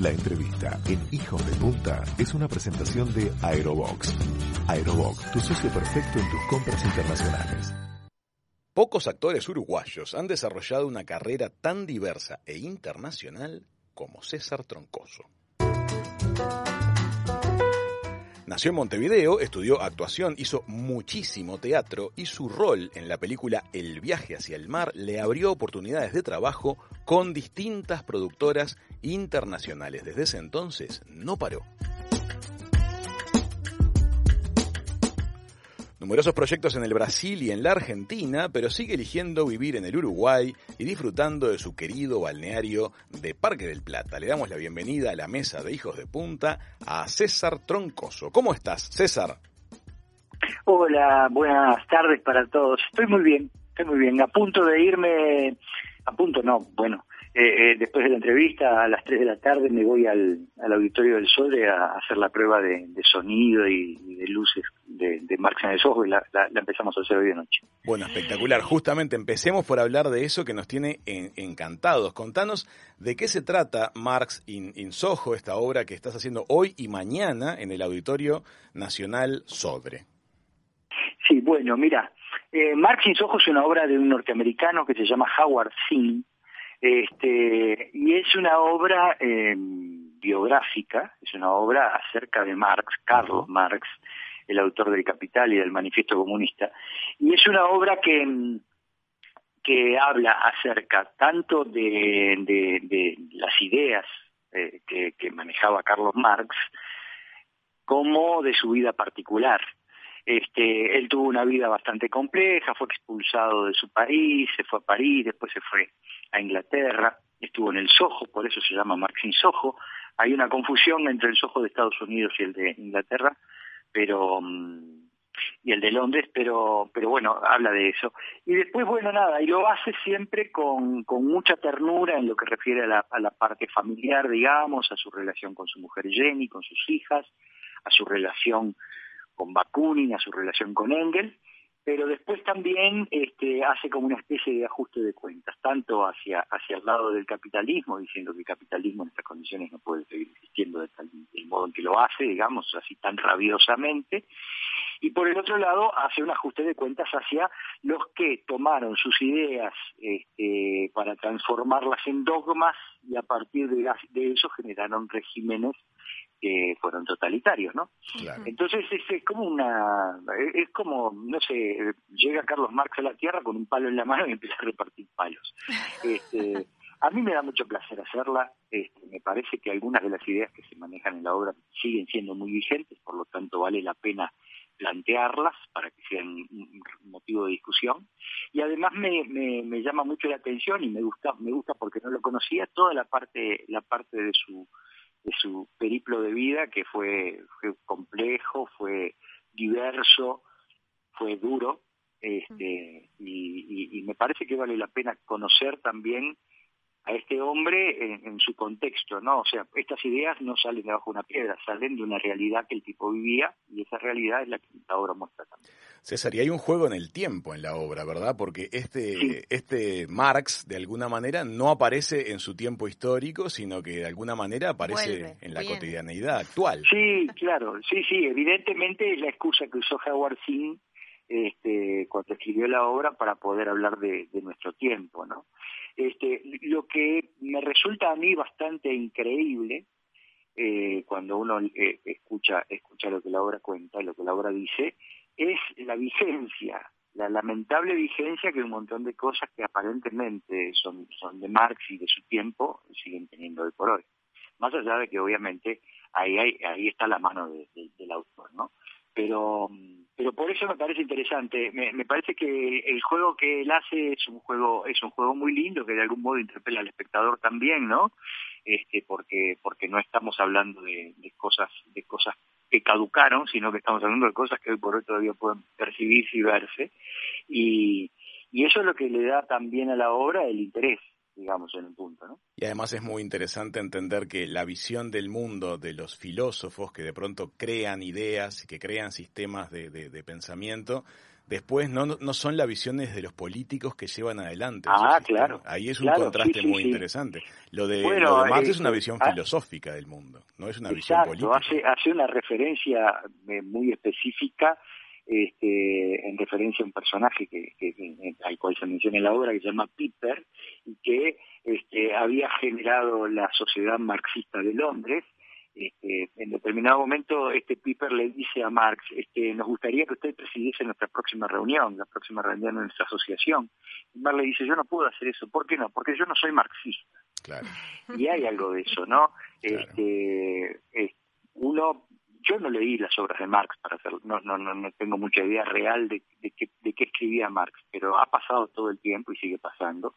La entrevista en Hijos de Punta es una presentación de Aerobox. Aerobox, tu socio perfecto en tus compras internacionales. Pocos actores uruguayos han desarrollado una carrera tan diversa e internacional como César Troncoso. Nació en Montevideo, estudió actuación, hizo muchísimo teatro y su rol en la película El viaje hacia el mar le abrió oportunidades de trabajo con distintas productoras internacionales. Desde ese entonces no paró. Numerosos proyectos en el Brasil y en la Argentina, pero sigue eligiendo vivir en el Uruguay y disfrutando de su querido balneario de Parque del Plata. Le damos la bienvenida a la mesa de Hijos de Punta a César Troncoso. ¿Cómo estás, César? Hola, buenas tardes para todos. Estoy muy bien, estoy muy bien. A punto de irme, a punto no, bueno, eh, eh, después de la entrevista, a las 3 de la tarde, me voy al, Auditorio del Sol a, hacer la prueba de, sonido y, de luces de, de Marx en el Soho y la, empezamos a hacer hoy de noche. Bueno, espectacular. Justamente empecemos por hablar de eso que nos tiene encantados. Contanos de qué se trata Marx in, Soho, esta obra que estás haciendo hoy y mañana en el Auditorio Nacional Sodre. Sí, bueno, mira, eh, Marx in Soho es una obra de un norteamericano que se llama Howard Zinn, este, y es una obra eh, biográfica, es una obra acerca de Marx, Carlos Marx, el autor del Capital y del Manifiesto Comunista, y es una obra que, que habla acerca tanto de, de, las ideas eh, que, que manejaba Carlos Marx, como de su vida particular. Este, él tuvo una vida bastante compleja, fue expulsado de su país, se fue a París, después se fue a Inglaterra, estuvo en el Soho, por eso se llama Maxine Soho. Hay una confusión entre el Soho de Estados Unidos y el de Inglaterra, pero mm, y el de Londres, pero pero bueno, habla de eso. Y después, bueno, nada, y lo hace siempre con, mucha ternura en lo que refiere a la parte familiar, digamos, a su relación con su mujer Jenny, con sus hijas, a su relación con Bakunin, a su relación con Engel, pero después también este, hace como una especie de ajuste de cuentas, tanto hacia, hacia el lado del capitalismo, diciendo que el capitalismo en estas condiciones no puede seguir existiendo de tal, del modo en que lo hace, digamos, así tan rabiosamente, y por el otro lado hace un ajuste de cuentas hacia los que tomaron sus ideas este, para transformarlas en dogmas y a partir de, de eso generaron regímenes que fueron totalitarios, ¿no? Entonces es, como una, es como, no sé, llega Carlos Marx a la Tierra con un palo en la mano y empieza a repartir palos. Este, a mí me da mucho placer hacerla, este, me parece que algunas de las ideas que se manejan en la obra siguen siendo muy vigentes, por lo tanto vale la pena plantearlas para que sean un motivo de discusión y además me, me, me llama mucho la atención y me gusta me gusta porque no lo conocía toda la parte la parte de su de su periplo de vida que fue, fue complejo, fue diverso, fue duro, este, y, y, me parece que vale la pena conocer también a este hombre en, su contexto, ¿no? O sea, estas ideas no salen de bajo una piedra, salen de una realidad que el tipo vivía y esa realidad es la que la obra muestra también. César, y hay un juego en el tiempo en la obra, ¿verdad? Porque este, este Marx, de alguna manera, no aparece en su tiempo histórico, sino que de alguna manera aparece en la cotidianeidad actual. Sí, claro, sí, sí, evidentemente es la excusa que usó Howard Zinn este, cuando escribió la obra para poder hablar de, de nuestro tiempo, ¿no? Este, lo que me resulta a mí bastante increíble eh, cuando uno eh, escucha, escucha lo que la obra cuenta, lo que la obra dice, es la vigencia, la lamentable vigencia que un montón de cosas que aparentemente son, son de Marx y de su tiempo siguen teniendo hoy por hoy. Más allá de que obviamente ahí, ahí está la mano del autor, ¿no? Pero pero por eso me parece interesante. Me, parece que el juego que él hace es un juego es un juego muy lindo que de algún modo interpela al espectador también, ¿no? Este, porque porque no estamos hablando de, cosas de cosas que caducaron, sino que estamos hablando de cosas que hoy por hoy todavía pueden percibirse y verse. Y eso es lo que le da también a la obra el interés digamos, en un punto. ¿no? Y además es muy interesante entender que la visión del mundo de los filósofos que de pronto crean ideas y que crean sistemas de, de, pensamiento después no, no son las visiones de los políticos que llevan adelante. Ah, claro. Ahí es un contraste muy interesante. Lo de, Marx es una visión ah, filosófica del mundo, no es una visión política. Hace, hace una referencia eh, muy específica este, en referencia a un personaje que, que, al cual se menciona en la obra que se llama Piper y que este, había generado la sociedad marxista de Londres este, en determinado momento este Piper le dice a Marx, este, nos gustaría que usted presidiese nuestra próxima reunión, la próxima reunión de nuestra asociación. Y Marx le dice, yo no puedo hacer eso. ¿Por qué no? Porque yo no soy marxista. Claro. Y hay algo de eso, ¿no? Este, uno, yo no leí las obras de Marx para hacer, no, no, no, tengo mucha idea real de, de, qué, de qué escribía Marx, pero ha pasado todo el tiempo y sigue pasando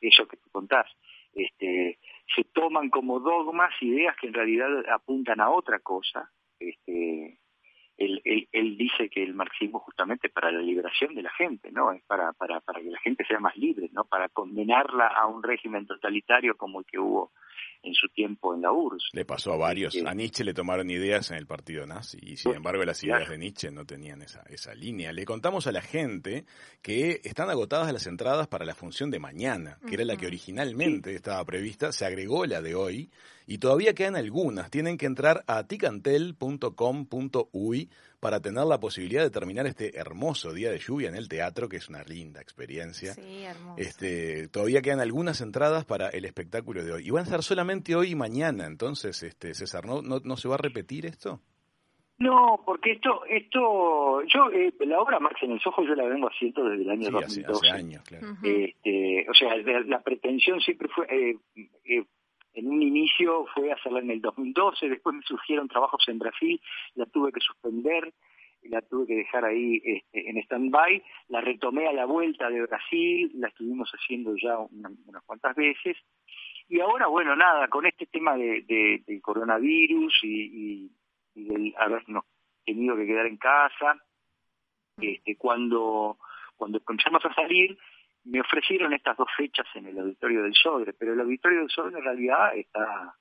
eso que tú contás. Este, se toman como dogmas ideas que en realidad apuntan a otra cosa. Este, él, él, dice que el marxismo justamente para la liberación de la gente, ¿no? Es para, para, para que la gente sea más libre, ¿no? Para condenarla a un régimen totalitario como el que hubo en su tiempo en la URSS. Le pasó a varios. a Nietzsche le tomaron ideas en el partido nazi y sin embargo las ideas de Nietzsche no tenían esa, esa línea. Le contamos a la gente que están agotadas las entradas para la función de mañana, que era la que originalmente estaba prevista, se agregó la de hoy y todavía quedan algunas. Tienen que entrar a ticantel.com.uy para tener la posibilidad de terminar este hermoso día de lluvia en el teatro, que es una linda experiencia. Sí, hermoso. Este, todavía quedan algunas entradas para el espectáculo de hoy. Y van a estar solamente hoy y mañana, entonces, este, César, ¿no, no, se va a repetir esto? No, porque esto, esto, yo, eh, la obra Marx en el Ojos yo la vengo haciendo desde el año sí, Hace, años, claro. este, o sea, la, pretensión siempre fue, eh, eh, en un inicio fue hacerla en el 2012, después me surgieron trabajos en Brasil, la tuve que suspender, la tuve que dejar ahí este, en stand-by, la retomé a la vuelta de Brasil, la estuvimos haciendo ya unas cuantas veces, y ahora, bueno, nada, con este tema de, del coronavirus y, y, del habernos tenido que quedar en casa, este, cuando, cuando comenzamos a salir, me ofrecieron estas dos fechas en el auditorio del Sodre, pero el auditorio del Sodre en realidad está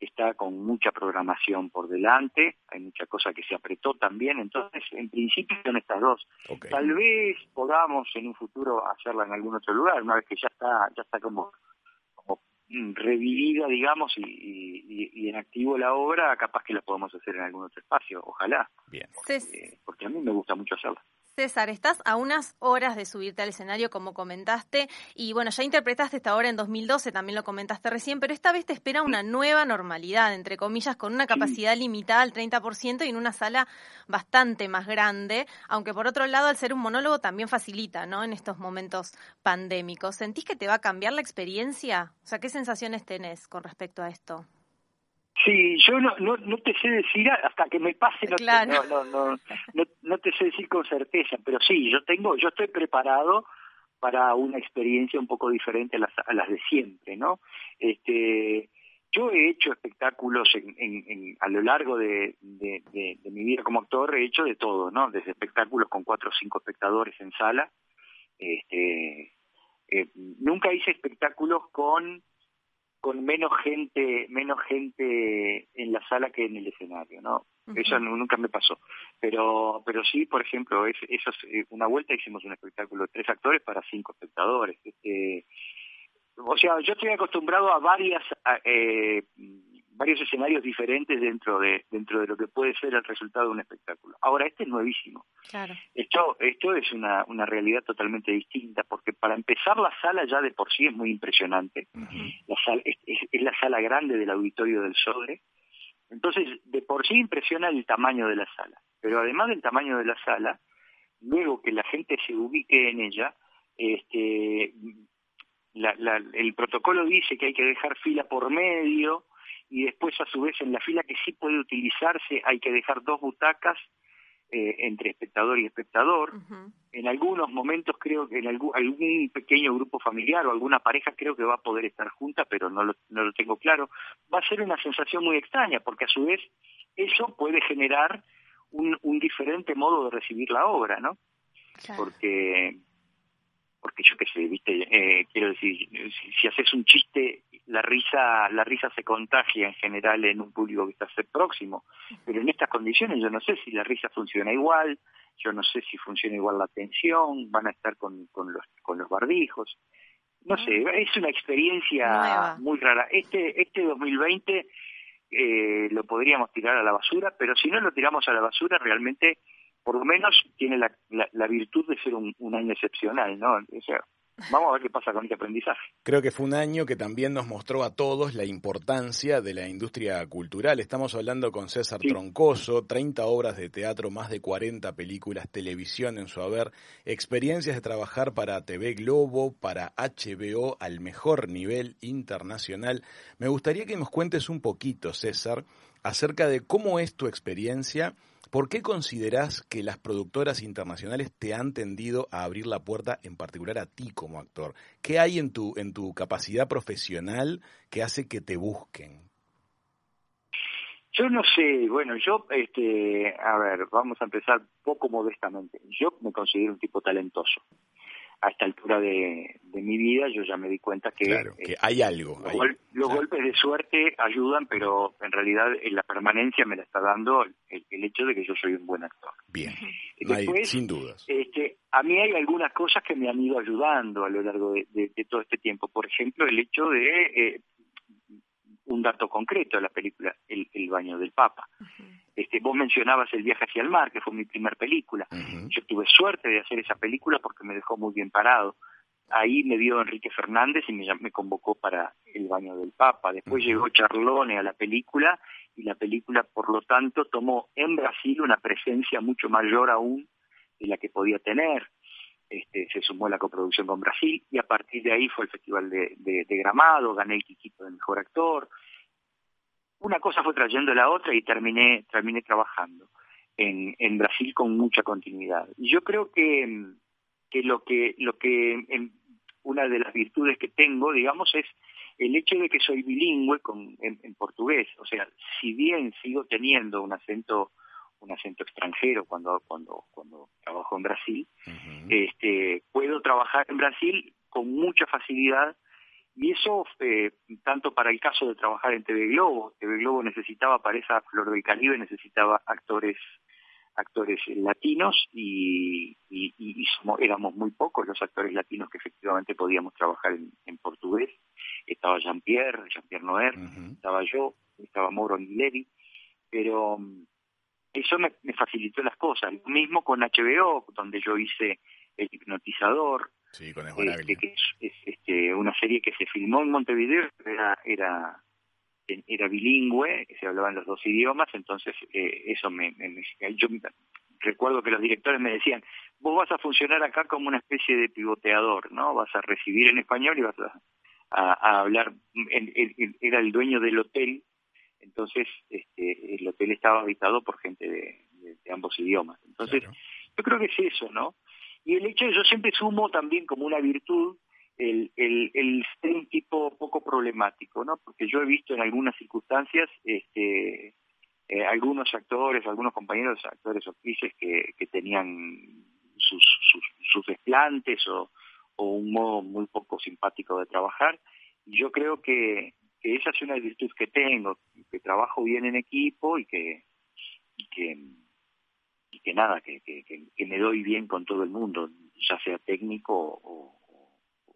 está con mucha programación por delante, hay mucha cosa que se apretó también, entonces en principio son estas dos. Tal vez podamos en un futuro hacerla en algún otro lugar, una vez que ya está ya está como, como revivida, digamos, y, y, en activo la obra, capaz que la podemos hacer en algún otro espacio, ojalá. Bien. Eh, porque a mí me gusta mucho hacerla. César, estás a unas horas de subirte al escenario, como comentaste, y bueno, ya interpretaste esta obra en 2012, también lo comentaste recién, pero esta vez te espera una nueva normalidad, entre comillas, con una capacidad limitada al 30% y en una sala bastante más grande, aunque por otro lado, al ser un monólogo también facilita, ¿no? En estos momentos pandémicos. ¿Sentís que te va a cambiar la experiencia? O sea, ¿qué sensaciones tenés con respecto a esto? Sí, yo no, no, no te sé decir hasta que me pase, no, no, no, no, no, te sé decir con certeza, pero sí, yo tengo, yo estoy preparado para una experiencia un poco diferente a las, a las de siempre, ¿no? Este, yo he hecho espectáculos en, en, a lo largo de, de, de, mi vida como actor, he hecho de todo, ¿no? Desde espectáculos con cuatro o cinco espectadores en sala, este, eh, nunca hice espectáculos con con menos gente menos gente en la sala que en el escenario no eso nunca me pasó. Pero pero sí por ejemplo es, eso eh, una vuelta hicimos un espectáculo de tres actores para cinco espectadores este o sea yo estoy acostumbrado a varias eh, varios escenarios diferentes dentro de dentro de lo que puede ser el resultado de un espectáculo. Ahora, este es nuevísimo. Claro. Esto, esto es una, una realidad totalmente distinta, porque para empezar la sala ya de por sí es muy impresionante. la sala, es, es, la sala grande del auditorio del Sodre. Entonces, de por sí impresiona el tamaño de la sala. Pero además del tamaño de la sala, luego que la gente se ubique en ella, este, la, la, el protocolo dice que hay que dejar fila por medio, y después a su vez en la fila que sí puede utilizarse hay que dejar dos butacas eh, entre espectador y espectador. En algunos momentos creo que en algún, algún, pequeño grupo familiar o alguna pareja creo que va a poder estar junta, pero no lo, no lo tengo claro. Va a ser una sensación muy extraña porque a su vez eso puede generar un, un diferente modo de recibir la obra, ¿no? Porque porque yo qué sé, viste, eh, quiero decir, si, si, haces un chiste, la, risa, la risa se contagia en general en un público que está próximo, pero en estas condiciones yo no sé si la risa funciona igual, yo no sé si funciona igual la atención, van a estar con, con los con los barbijos, no sé, ah. es una experiencia muy rara. Este este 2020 eh, lo podríamos tirar a la basura, pero si no lo tiramos a la basura realmente por lo menos tiene la, la, virtud de ser un, un, año excepcional, ¿no? O sea, Vamos a ver qué pasa con este aprendizaje. Creo que fue un año que también nos mostró a todos la importancia de la industria cultural. Estamos hablando con César Troncoso, 30 obras de teatro, más de 40 películas, televisión en su haber, experiencias de trabajar para TV Globo, para HBO al mejor nivel internacional. Me gustaría que nos cuentes un poquito, César, acerca de cómo es tu experiencia ¿Por qué considerás que las productoras internacionales te han tendido a abrir la puerta, en particular a ti como actor? ¿Qué hay en tu, en tu capacidad profesional que hace que te busquen? Yo no sé, bueno, yo, este, a ver, vamos a empezar poco modestamente. Yo me considero un tipo talentoso a esta altura de, mi vida yo ya me di cuenta que, claro, que hay algo. Los, golpes de suerte ayudan, pero en realidad la permanencia me la está dando el, hecho de que yo soy un buen actor. Bien, sin dudas. Este, a mí hay algunas cosas que me han ido ayudando a lo largo de, todo este tiempo. Por ejemplo, el hecho de eh, un dato concreto de la película, El, baño del Papa. Este, vos mencionabas El viaje hacia el mar, que fue mi primera película. Yo tuve suerte de hacer esa película porque me dejó muy bien parado. Ahí me vio Enrique Fernández y me, me convocó para El baño del Papa. Después llegó Charlone a la película y la película, por lo tanto, tomó en Brasil una presencia mucho mayor aún de la que podía tener. Este, se sumó a la coproducción con Brasil y a partir de ahí fue el Festival de, de, de Gramado, gané el Quiquito de Mejor Actor, una cosa fue trayendo la otra y terminé, terminé trabajando en, en Brasil con mucha continuidad. Y yo creo que, que lo que, lo que una de las virtudes que tengo, digamos, es el hecho de que soy bilingüe con, en, portugués. O sea, si bien sigo teniendo un acento un acento extranjero cuando cuando cuando trabajo en Brasil, este puedo trabajar en Brasil con mucha facilidad y eso, eh, tanto para el caso de trabajar en TV Globo, TV Globo necesitaba para esa Flor del Caribe, necesitaba actores actores latinos y, y, éramos muy pocos los actores latinos que efectivamente podíamos trabajar en, portugués. Estaba Jean-Pierre, Jean-Pierre Noer, estaba yo, estaba Mauro Aguileri, pero mm, eso me, me, facilitó las cosas. Lo mismo con HBO, donde yo hice El Hipnotizador, Sí, con este, que es, este, una serie que se filmó en Montevideo, era, era, era bilingüe, se hablaban los dos idiomas, entonces eh, eso me, Yo recuerdo que los directores me decían, vos vas a funcionar acá como una especie de pivoteador, ¿no? Vas a recibir en español y vas a, hablar, era el dueño del hotel, entonces este, el hotel estaba habitado por gente de, ambos idiomas. Entonces, yo creo que es eso, ¿no? Y el hecho de yo siempre sumo también como una virtud el, el, el ser un tipo poco problemático, ¿no? Porque yo he visto en algunas circunstancias este, eh, algunos actores, algunos compañeros actores o actrices que, tenían sus, sus, sus desplantes o, o un modo muy poco simpático de trabajar. Y yo creo que, que esa es una virtud que tengo, que trabajo bien en equipo y que, y que y que nada, que, que, que, me doy bien con todo el mundo, ya sea técnico o,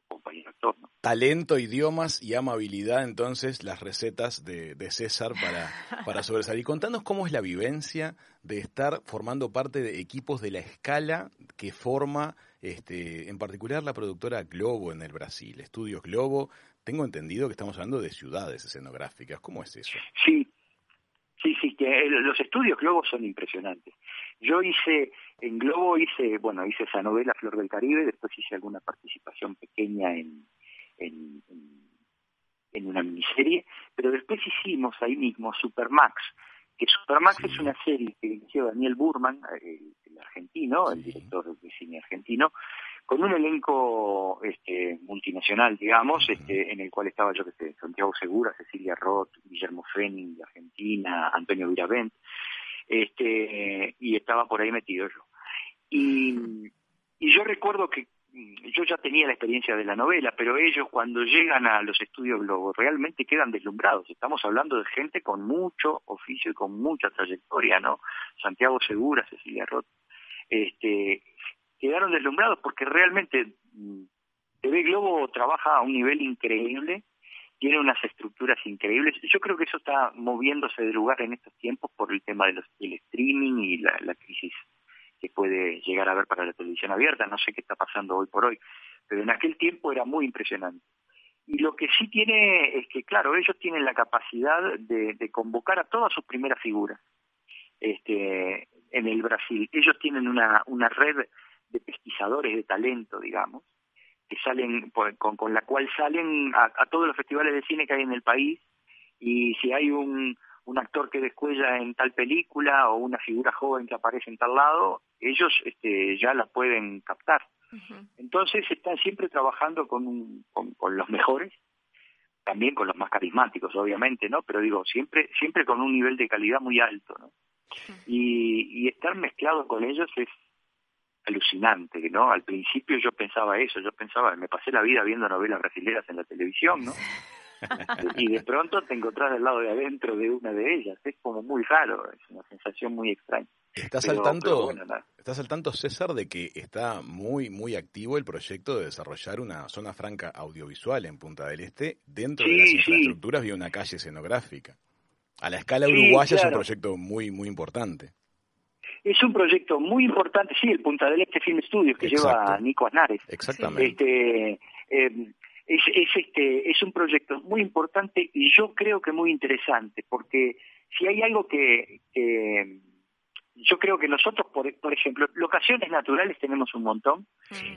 compañero actor. Talento, idiomas y amabilidad, entonces, las recetas de, de César para, para sobresalir. Contanos cómo es la vivencia de estar formando parte de equipos de la escala que forma, este, en particular, la productora Globo en el Brasil, Estudios Globo. Tengo entendido que estamos hablando de ciudades escenográficas. ¿Cómo es eso? Sí, Sí, sí, que los estudios Globo son impresionantes. Yo hice, en Globo hice, bueno, hice esa novela Flor del Caribe, después hice alguna participación pequeña en, en, en una miniserie, pero después hicimos ahí mismo Supermax, que Supermax es una serie que inició Daniel Burman, el, argentino, el director de cine argentino, con un elenco este, multinacional, digamos, este, en el cual estaba yo que sé, Santiago Segura, Cecilia Roth, Guillermo Fenning de Argentina, Antonio Viravent, este, y estaba por ahí metido yo. Y, y yo recuerdo que yo ya tenía la experiencia de la novela, pero ellos cuando llegan a los estudios Globo realmente quedan deslumbrados. Estamos hablando de gente con mucho oficio y con mucha trayectoria, ¿no? Santiago Segura, Cecilia Roth, este, quedaron deslumbrados porque realmente mm, TV Globo trabaja a un nivel increíble, tiene unas estructuras increíbles. Yo creo que eso está moviéndose de lugar en estos tiempos por el tema del streaming y la, la crisis que puede llegar a ver para la televisión abierta. No sé qué está pasando hoy por hoy, pero en aquel tiempo era muy impresionante. Y lo que sí tiene es que, claro, ellos tienen la capacidad de, de convocar a todas sus primeras figuras este, en el Brasil. Ellos tienen una, una red de pesquisadores de talento, digamos, que salen con, con la cual salen a, a, todos los festivales de cine que hay en el país y si hay un, un actor que descuella en tal película o una figura joven que aparece en tal lado, ellos este, ya la pueden captar. Entonces están siempre trabajando con, con, los mejores, también con los más carismáticos, obviamente, ¿no? Pero digo, siempre, siempre con un nivel de calidad muy alto, ¿no? y, y estar mezclado con ellos es alucinante, ¿no? Al principio yo pensaba eso, yo pensaba, me pasé la vida viendo novelas brasileñas en la televisión, ¿no? y de pronto te encontrás del lado de adentro de una de ellas. Es como muy raro, es una sensación muy extraña. ¿Estás, al tanto, ¿Estás al tanto, César, de que está muy, muy activo el proyecto de desarrollar una zona franca audiovisual en Punta del Este dentro de las infraestructuras de una calle escenográfica? A la escala uruguaya es un proyecto muy, muy importante. Es un proyecto muy importante, sí, el Punta del Este Film Studios que lleva Nico Aznares. Exactamente. Este, eh, es, es, este, es un proyecto muy importante y yo creo que muy interesante, porque si hay algo que, que yo creo que nosotros, por, por ejemplo, locaciones naturales tenemos un montón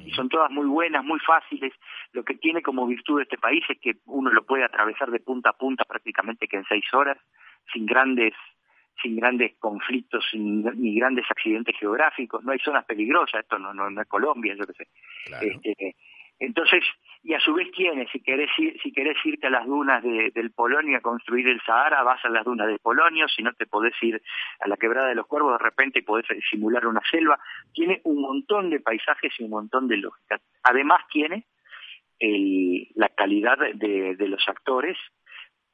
y son todas muy buenas, muy fáciles. Lo que tiene como virtud este país es que uno lo puede atravesar de punta a punta prácticamente que en seis horas, sin grandes sin grandes conflictos ni grandes accidentes geográficos, no hay zonas peligrosas, esto no, no, no es Colombia, yo qué sé. Este, entonces, y a su vez tienes, si querés, si querés irte a las dunas de, del Polonio a construir el Sahara, vas a las dunas del Polonio, si no te podés ir a la quebrada de los cuervos, de repente podés simular una selva. Tiene un montón de paisajes y un montón de lógica. Además tiene el, la calidad de, de los actores,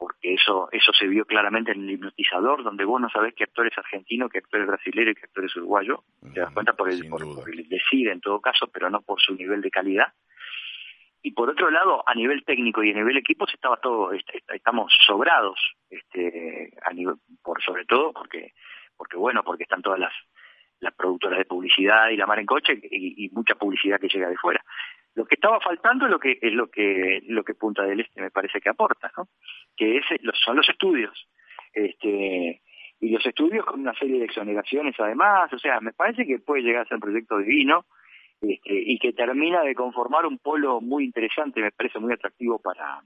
porque eso eso se vio claramente en el hipnotizador, donde vos no sabés qué actor es argentino, qué actor es brasileño y qué actor es uruguayo. Te das cuenta por el, por, por el decir en todo caso, pero no por su nivel de calidad. Y por otro lado a nivel técnico y a nivel equipos estaba todo este, estamos sobrados este a nivel por sobre todo porque porque bueno porque están todas las las productoras de publicidad y la mar en coche y, mucha publicidad que llega de fuera lo que estaba faltando es lo que es lo que lo que Punta del Este me parece que aporta no que es son los estudios este y los estudios con una serie de exoneraciones además o sea me parece que puede llegar a ser un proyecto divino este, y que termina de conformar un polo muy interesante, me parece muy atractivo para,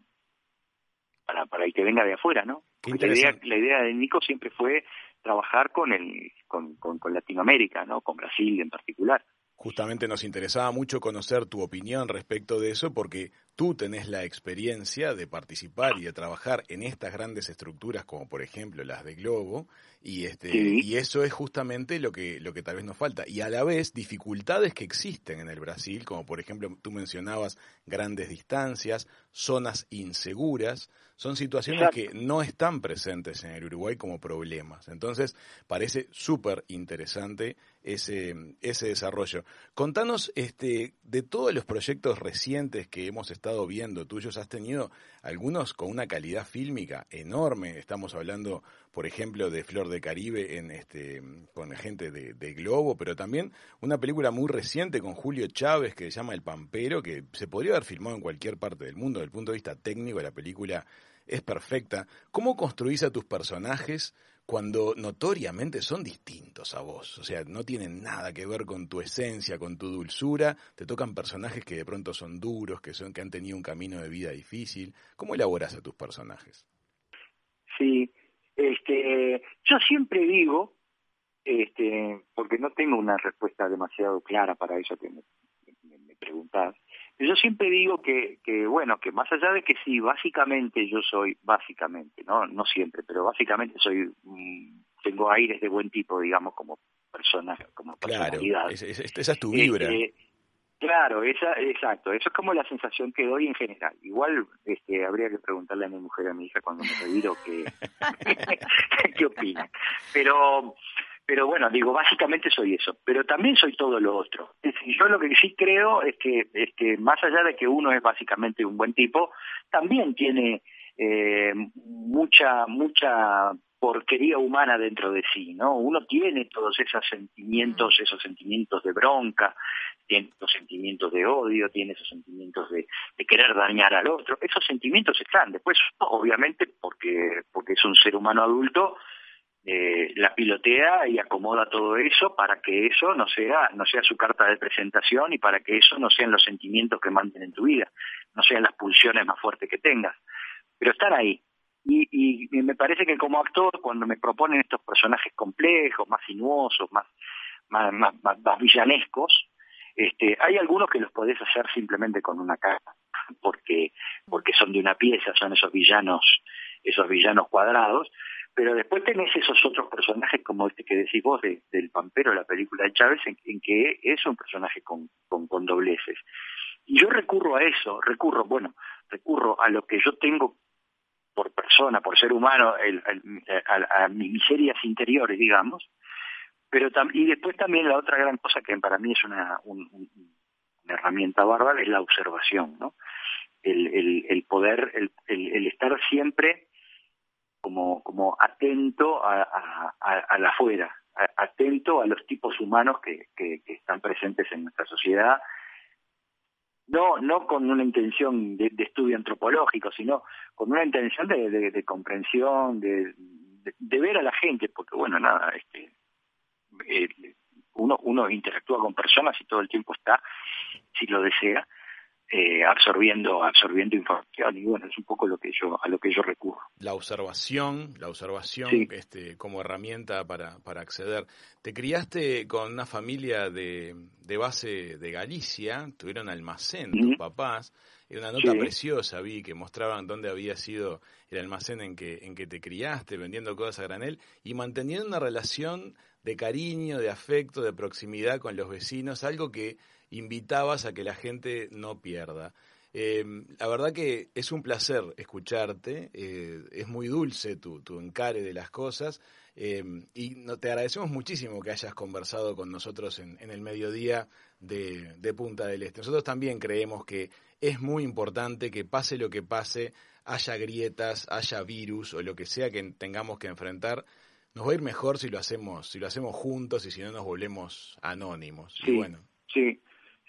para, para el que venga de afuera, ¿no? La idea, la idea de Nico siempre fue trabajar con, el, con, con, con Latinoamérica, ¿no? Con Brasil en particular. Justamente nos interesaba mucho conocer tu opinión respecto de eso porque tú tenés la experiencia de participar y de trabajar en estas grandes estructuras como por ejemplo las de Globo y este y eso es justamente lo que lo que tal vez nos falta y a la vez dificultades que existen en el Brasil como por ejemplo tú mencionabas grandes distancias, zonas inseguras, son situaciones que no están presentes en el Uruguay como problemas. Entonces, parece súper interesante ese, ese desarrollo. Contanos, este, de todos los proyectos recientes que hemos estado viendo tuyos, has tenido algunos con una calidad fílmica enorme. Estamos hablando, por ejemplo, de Flor de Caribe en este, con gente de, de Globo, pero también una película muy reciente con Julio Chávez que se llama El Pampero, que se podría haber filmado en cualquier parte del mundo. Desde el punto de vista técnico, la película es perfecta. ¿Cómo construís a tus personajes cuando notoriamente son distintos a vos? O sea, no tienen nada que ver con tu esencia, con tu dulzura. Te tocan personajes que de pronto son duros, que son que han tenido un camino de vida difícil. ¿Cómo elaboras a tus personajes? Sí, este, yo siempre digo, este, porque no tengo una respuesta demasiado clara para eso que me, me, me preguntás, yo siempre digo que, que, bueno, que más allá de que sí, básicamente yo soy, básicamente, no, no siempre, pero básicamente soy, tengo aires de buen tipo, digamos, como persona, como personalidad. Claro, esa es tu vibra. Este, Claro, esa, exacto. Eso es como la sensación que doy en general. Igual este, habría que preguntarle a mi mujer a mi hija cuando me retiro qué, qué opinan. Pero, pero bueno, digo, básicamente soy eso. Pero también soy todo lo otro. Yo lo que sí creo es que, es que más allá de que uno es básicamente un buen tipo, también tiene eh, mucha, mucha porquería humana dentro de sí, ¿no? Uno tiene todos esos sentimientos, esos sentimientos de bronca, tiene esos sentimientos de odio, tiene esos sentimientos de, querer dañar al otro, esos sentimientos están. Después, obviamente, porque, porque es un ser humano adulto, eh, la pilotea y acomoda todo eso para que eso no sea, no sea su carta de presentación y para que eso no sean los sentimientos que manden en tu vida, no sean las pulsiones más fuertes que tengas. Pero están ahí, y, me parece que como actor, cuando me proponen estos personajes complejos, más sinuosos, más, más, más, más, villanescos, este, hay algunos que los podés hacer simplemente con una cara, porque, porque son de una pieza, son esos villanos, esos villanos cuadrados, pero después tenés esos otros personajes como este que decís vos del Pampero, la película de Chávez, en, que es un personaje con, con, dobleces. Y yo recurro a eso, recurro, bueno, recurro a lo que yo tengo por persona, por ser humano, a, mis miserias interiores, digamos, pero y después también la otra gran cosa que para mí es una, herramienta bárbara es la observación, ¿no? El, poder, el, estar siempre como, atento a, la afuera, atento a los tipos humanos que, están presentes en nuestra sociedad. No con una intención de, estudio antropológico, sino con una intención de, comprensión, de, ver a la gente, porque bueno, nada, este, eh, uno interactúa con personas y todo el tiempo está, si lo desea, eh, absorbiendo absorbiendo información. Y bueno es un poco lo que yo a lo que yo recurro. La observación la observación este como herramienta para para acceder. Te criaste con una familia de, de base de Galicia tuvieron almacén tus papás. Era una nota preciosa vi que mostraban dónde había sido el almacén en que en que te criaste vendiendo cosas a granel y manteniendo una relación de cariño de afecto de proximidad con los vecinos algo que invitabas a que la gente no pierda. Eh, la verdad que es un placer escucharte, eh, es muy dulce tu, tu, encare de las cosas eh, y no, te agradecemos muchísimo que hayas conversado con nosotros en, en el mediodía de, de, Punta del Este. Nosotros también creemos que es muy importante que pase lo que pase, haya grietas, haya virus o lo que sea que tengamos que enfrentar. Nos va a ir mejor si lo hacemos, si lo hacemos juntos y si no nos volvemos anónimos. Sí, bueno. sí.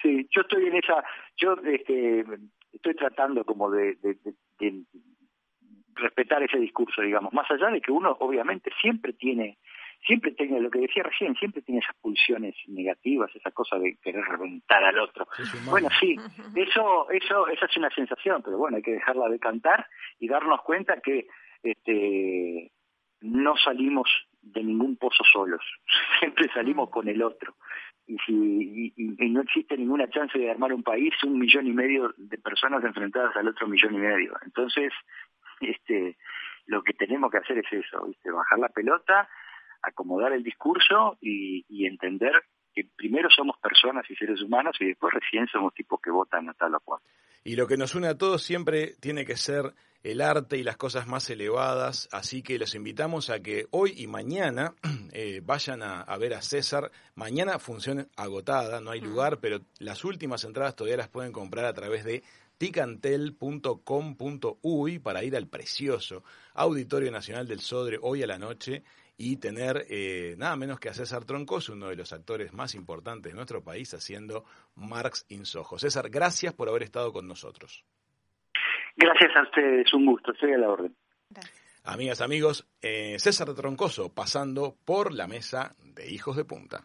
Sí, yo estoy en esa, yo este, estoy tratando como de, respetar ese discurso, digamos, más allá de que uno obviamente siempre tiene, siempre tiene, lo que decía recién, siempre tiene esas pulsiones negativas, esa cosa de querer reventar al otro. bueno, sí, eso, eso, esa es una sensación, pero bueno, hay que dejarla de cantar y darnos cuenta que este no salimos de ningún pozo solos, siempre salimos con el otro y si y, no existe ninguna chance de armar un país un millón y medio de personas enfrentadas al otro millón y medio. Entonces este lo que tenemos que hacer es eso bajar la pelota acomodar el discurso y, y entender que primero somos personas y seres humanos y después recién somos tipos que votan a tal o cual. Y lo que nos une a todos siempre tiene que ser el arte y las cosas más elevadas, así que los invitamos a que hoy y mañana eh, vayan a, ver a César. Mañana función agotada, no hay lugar, pero las últimas entradas todavía las pueden comprar a través de ticantel.com.uy para ir al precioso Auditorio Nacional del Sodre hoy a la noche y tener eh, nada menos que a César Troncoso, uno de los actores más importantes de nuestro país, haciendo Marx Insojo. César, gracias por haber estado con nosotros. Gracias a ustedes, un gusto, estoy a la orden. Amigas, amigos, eh, César Troncoso pasando por la mesa de Hijos de Punta.